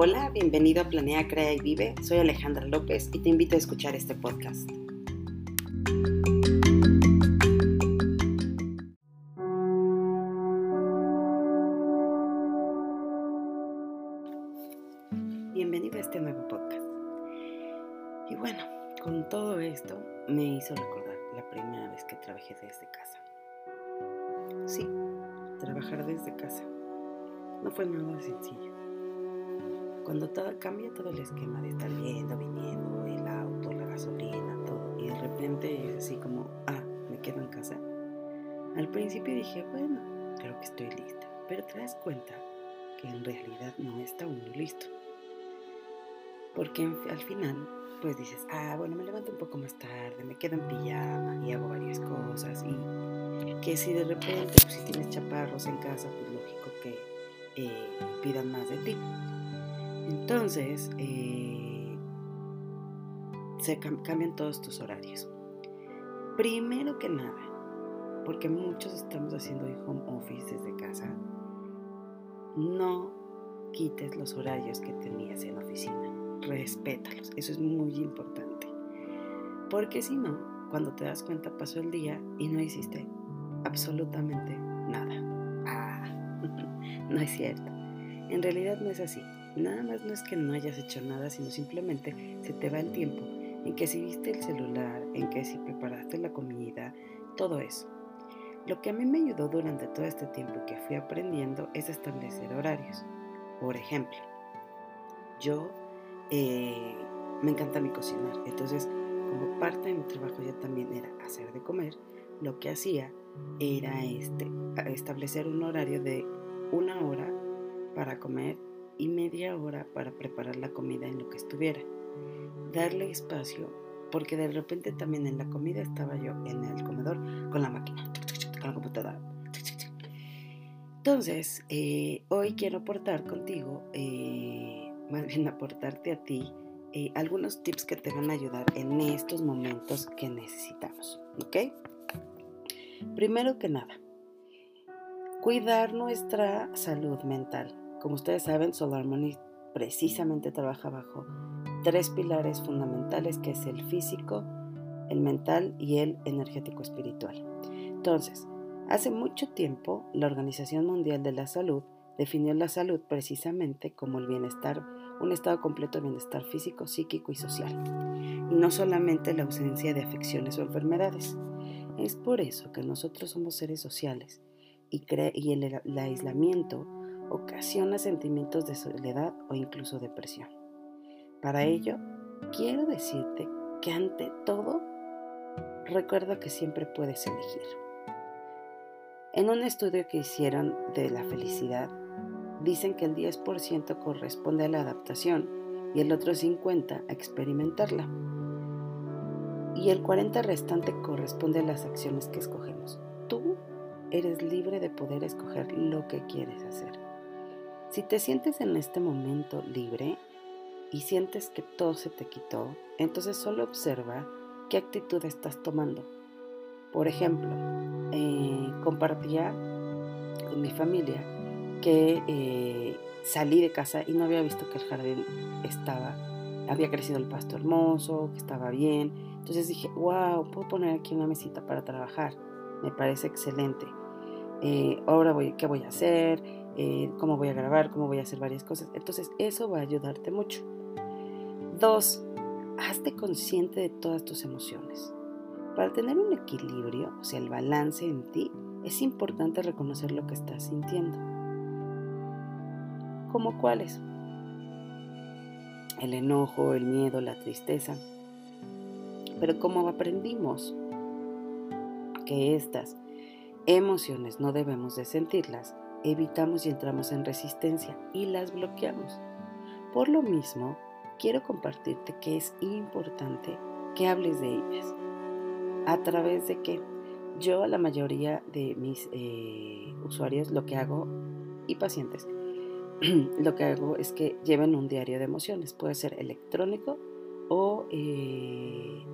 Hola, bienvenido a Planea, Crea y Vive. Soy Alejandra López y te invito a escuchar este podcast. Bienvenido a este nuevo podcast. Y bueno, con todo esto me hizo recordar la primera vez que trabajé desde casa. Sí, trabajar desde casa. No fue nada sencillo cuando todo, cambia todo el esquema de estar yendo, viniendo, el auto, la gasolina, todo, y de repente es así como, ah, me quedo en casa. Al principio dije, bueno, creo que estoy lista, pero te das cuenta que en realidad no está uno listo. Porque al final, pues dices, ah, bueno, me levanto un poco más tarde, me quedo en pijama y hago varias cosas. Y que si de repente, pues si tienes chaparros en casa, pues lógico que eh, pidan más de ti. Entonces, eh, se cambian todos tus horarios. Primero que nada, porque muchos estamos haciendo home office desde casa, no quites los horarios que tenías en oficina. Respétalos. Eso es muy importante. Porque si no, cuando te das cuenta pasó el día y no hiciste absolutamente nada. Ah, no es cierto. En realidad no es así. Nada más no es que no hayas hecho nada, sino simplemente se te va el tiempo en que si viste el celular, en que si preparaste la comida, todo eso. Lo que a mí me ayudó durante todo este tiempo que fui aprendiendo es establecer horarios. Por ejemplo, yo eh, me encanta mi cocinar, entonces como parte de mi trabajo ya también era hacer de comer, lo que hacía era este, establecer un horario de una hora para comer y media hora para preparar la comida en lo que estuviera. Darle espacio, porque de repente también en la comida estaba yo en el comedor con la máquina, con la computadora. Entonces, eh, hoy quiero aportar contigo, eh, más bien aportarte a ti, eh, algunos tips que te van a ayudar en estos momentos que necesitamos. ¿Ok? Primero que nada, cuidar nuestra salud mental. Como ustedes saben, Solar Harmony precisamente trabaja bajo tres pilares fundamentales que es el físico, el mental y el energético espiritual. Entonces, hace mucho tiempo la Organización Mundial de la Salud definió la salud precisamente como el bienestar, un estado completo de bienestar físico, psíquico y social, y no solamente la ausencia de afecciones o enfermedades. Es por eso que nosotros somos seres sociales y, y el, el aislamiento ocasiona sentimientos de soledad o incluso depresión. Para ello, quiero decirte que ante todo, recuerda que siempre puedes elegir. En un estudio que hicieron de la felicidad, dicen que el 10% corresponde a la adaptación y el otro 50% a experimentarla. Y el 40% restante corresponde a las acciones que escogemos. Tú eres libre de poder escoger lo que quieres hacer. Si te sientes en este momento libre y sientes que todo se te quitó, entonces solo observa qué actitud estás tomando. Por ejemplo, eh, compartía con mi familia que eh, salí de casa y no había visto que el jardín estaba, había crecido el pasto hermoso, que estaba bien. Entonces dije, wow, puedo poner aquí una mesita para trabajar. Me parece excelente. Eh, ahora voy, ¿qué voy a hacer? Eh, cómo voy a grabar, cómo voy a hacer varias cosas. Entonces eso va a ayudarte mucho. Dos, hazte consciente de todas tus emociones. Para tener un equilibrio, o sea, el balance en ti, es importante reconocer lo que estás sintiendo. ¿Cómo cuáles? El enojo, el miedo, la tristeza. Pero como aprendimos que estas emociones no debemos de sentirlas, evitamos y entramos en resistencia y las bloqueamos. Por lo mismo, quiero compartirte que es importante que hables de ellas. ¿A través de que Yo a la mayoría de mis eh, usuarios lo que hago, y pacientes, lo que hago es que lleven un diario de emociones. Puede ser electrónico o eh,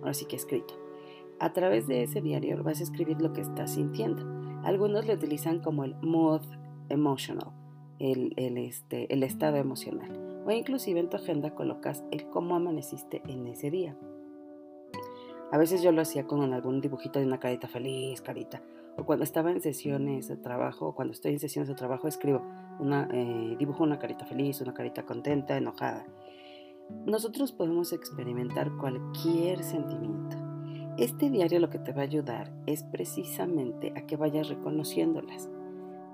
ahora sí que escrito. A través de ese diario vas a escribir lo que estás sintiendo algunos lo utilizan como el mood emotional, el, este, el estado emocional. O inclusive en tu agenda colocas el cómo amaneciste en ese día. A veces yo lo hacía con algún dibujito de una carita feliz, carita. O cuando estaba en sesiones de trabajo, o cuando estoy en sesiones de trabajo, escribo eh, dibujo una carita feliz, una carita contenta, enojada. Nosotros podemos experimentar cualquier sentimiento. Este diario lo que te va a ayudar es precisamente a que vayas reconociéndolas.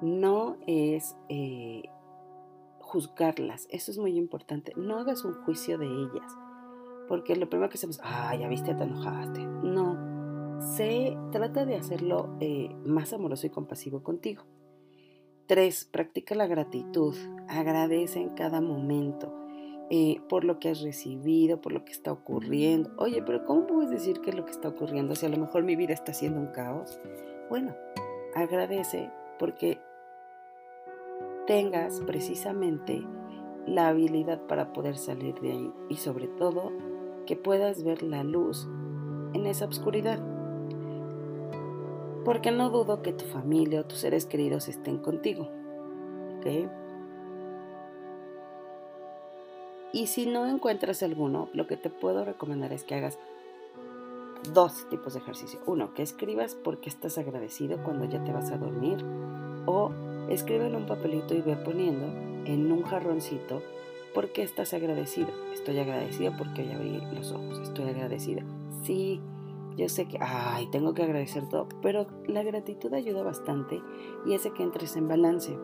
No es eh, juzgarlas, eso es muy importante. No hagas un juicio de ellas, porque lo primero que hacemos, ah, ya viste, te enojaste. No, se trata de hacerlo eh, más amoroso y compasivo contigo. Tres, practica la gratitud, agradece en cada momento eh, por lo que has recibido, por lo que está ocurriendo. Oye, pero ¿cómo puedes decir que es lo que está ocurriendo si a lo mejor mi vida está siendo un caos? Bueno, agradece porque tengas precisamente la habilidad para poder salir de ahí y sobre todo que puedas ver la luz en esa oscuridad. Porque no dudo que tu familia o tus seres queridos estén contigo. ¿Ok? Y si no encuentras alguno, lo que te puedo recomendar es que hagas dos tipos de ejercicio. Uno, que escribas porque estás agradecido cuando ya te vas a dormir. O escribe en un papelito y ve poniendo en un jarroncito por qué estás agradecido. Estoy agradecido porque hoy abrí los ojos. Estoy agradecida. Sí, yo sé que, ay, tengo que agradecer todo, pero la gratitud ayuda bastante y hace que entres en balance.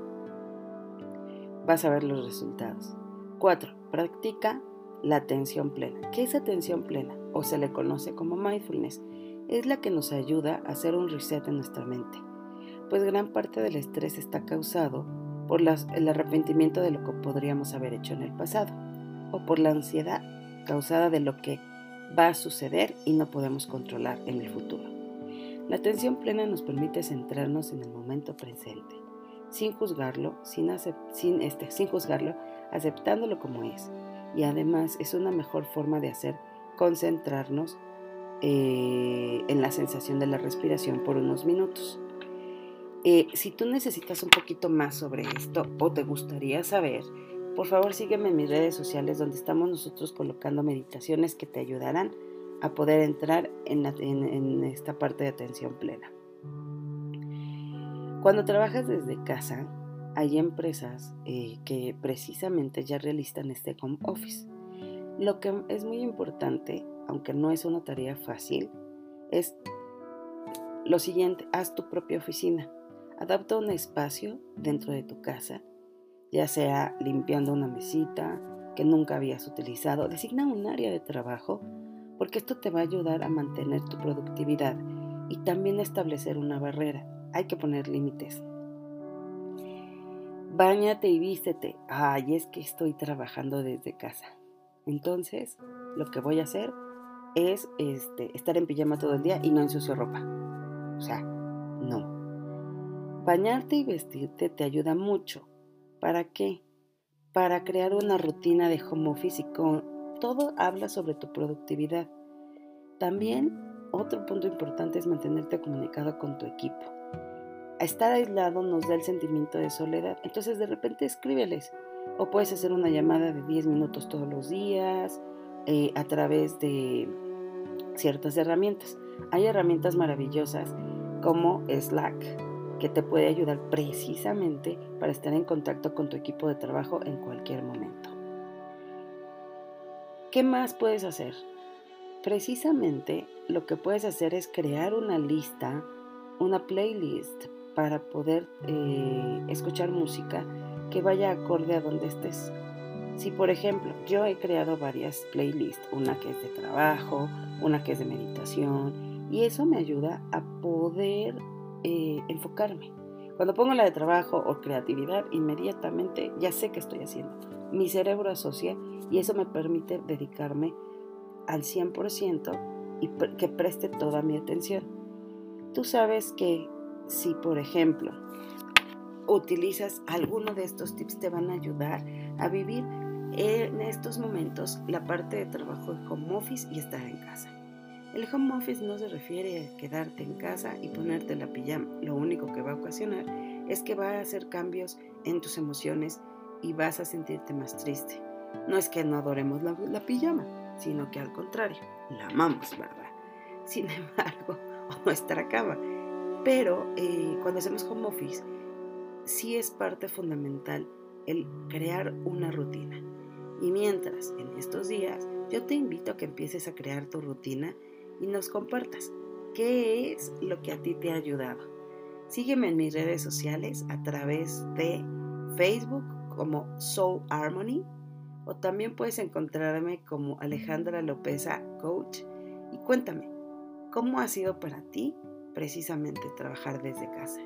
Vas a ver los resultados. 4. Practica la atención plena. ¿Qué es atención plena? O se le conoce como mindfulness. Es la que nos ayuda a hacer un reset en nuestra mente. Pues gran parte del estrés está causado por el arrepentimiento de lo que podríamos haber hecho en el pasado o por la ansiedad causada de lo que va a suceder y no podemos controlar en el futuro. La atención plena nos permite centrarnos en el momento presente, sin juzgarlo, sin, sin, este, sin juzgarlo, aceptándolo como es. Y además es una mejor forma de hacer concentrarnos eh, en la sensación de la respiración por unos minutos. Eh, si tú necesitas un poquito más sobre esto o te gustaría saber, por favor sígueme en mis redes sociales donde estamos nosotros colocando meditaciones que te ayudarán a poder entrar en, en esta parte de atención plena. Cuando trabajas desde casa, hay empresas eh, que precisamente ya realizan este home office. Lo que es muy importante, aunque no es una tarea fácil, es lo siguiente, haz tu propia oficina. Adapta un espacio dentro de tu casa, ya sea limpiando una mesita que nunca habías utilizado. Designa un área de trabajo porque esto te va a ayudar a mantener tu productividad y también a establecer una barrera. Hay que poner límites. Báñate y vístete. Ay, es que estoy trabajando desde casa. Entonces, lo que voy a hacer es este, estar en pijama todo el día y no ensucio ropa. O sea, no. Bañarte y vestirte te ayuda mucho. ¿Para qué? Para crear una rutina de home office y con todo habla sobre tu productividad. También otro punto importante es mantenerte comunicado con tu equipo estar aislado nos da el sentimiento de soledad. Entonces de repente escríbeles. O puedes hacer una llamada de 10 minutos todos los días eh, a través de ciertas herramientas. Hay herramientas maravillosas como Slack que te puede ayudar precisamente para estar en contacto con tu equipo de trabajo en cualquier momento. ¿Qué más puedes hacer? Precisamente lo que puedes hacer es crear una lista, una playlist para poder eh, escuchar música que vaya acorde a donde estés. Si por ejemplo yo he creado varias playlists, una que es de trabajo, una que es de meditación, y eso me ayuda a poder eh, enfocarme. Cuando pongo la de trabajo o creatividad, inmediatamente ya sé qué estoy haciendo. Mi cerebro asocia y eso me permite dedicarme al 100% y que preste toda mi atención. Tú sabes que si por ejemplo utilizas alguno de estos tips te van a ayudar a vivir en estos momentos la parte de trabajo de home office y estar en casa. El home office no se refiere a quedarte en casa y ponerte la pijama. Lo único que va a ocasionar es que va a hacer cambios en tus emociones y vas a sentirte más triste. No es que no adoremos la, pijama, sino que al contrario, la amamos, ¿verdad? Sin embargo, nuestra cama. Pero eh, cuando hacemos home office, sí es parte fundamental el crear una rutina. Y mientras en estos días, yo te invito a que empieces a crear tu rutina y nos compartas qué es lo que a ti te ha ayudado. Sígueme en mis redes sociales a través de Facebook como Soul Harmony o también puedes encontrarme como Alejandra Lopeza Coach y cuéntame, ¿cómo ha sido para ti precisamente trabajar desde casa?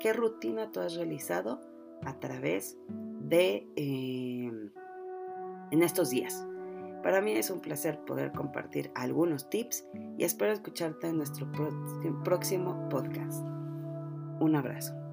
¿Qué rutina tú has realizado a través de em, en estos días? Para mí es un placer poder compartir algunos tips y espero escucharte en nuestro próximo podcast. Un abrazo.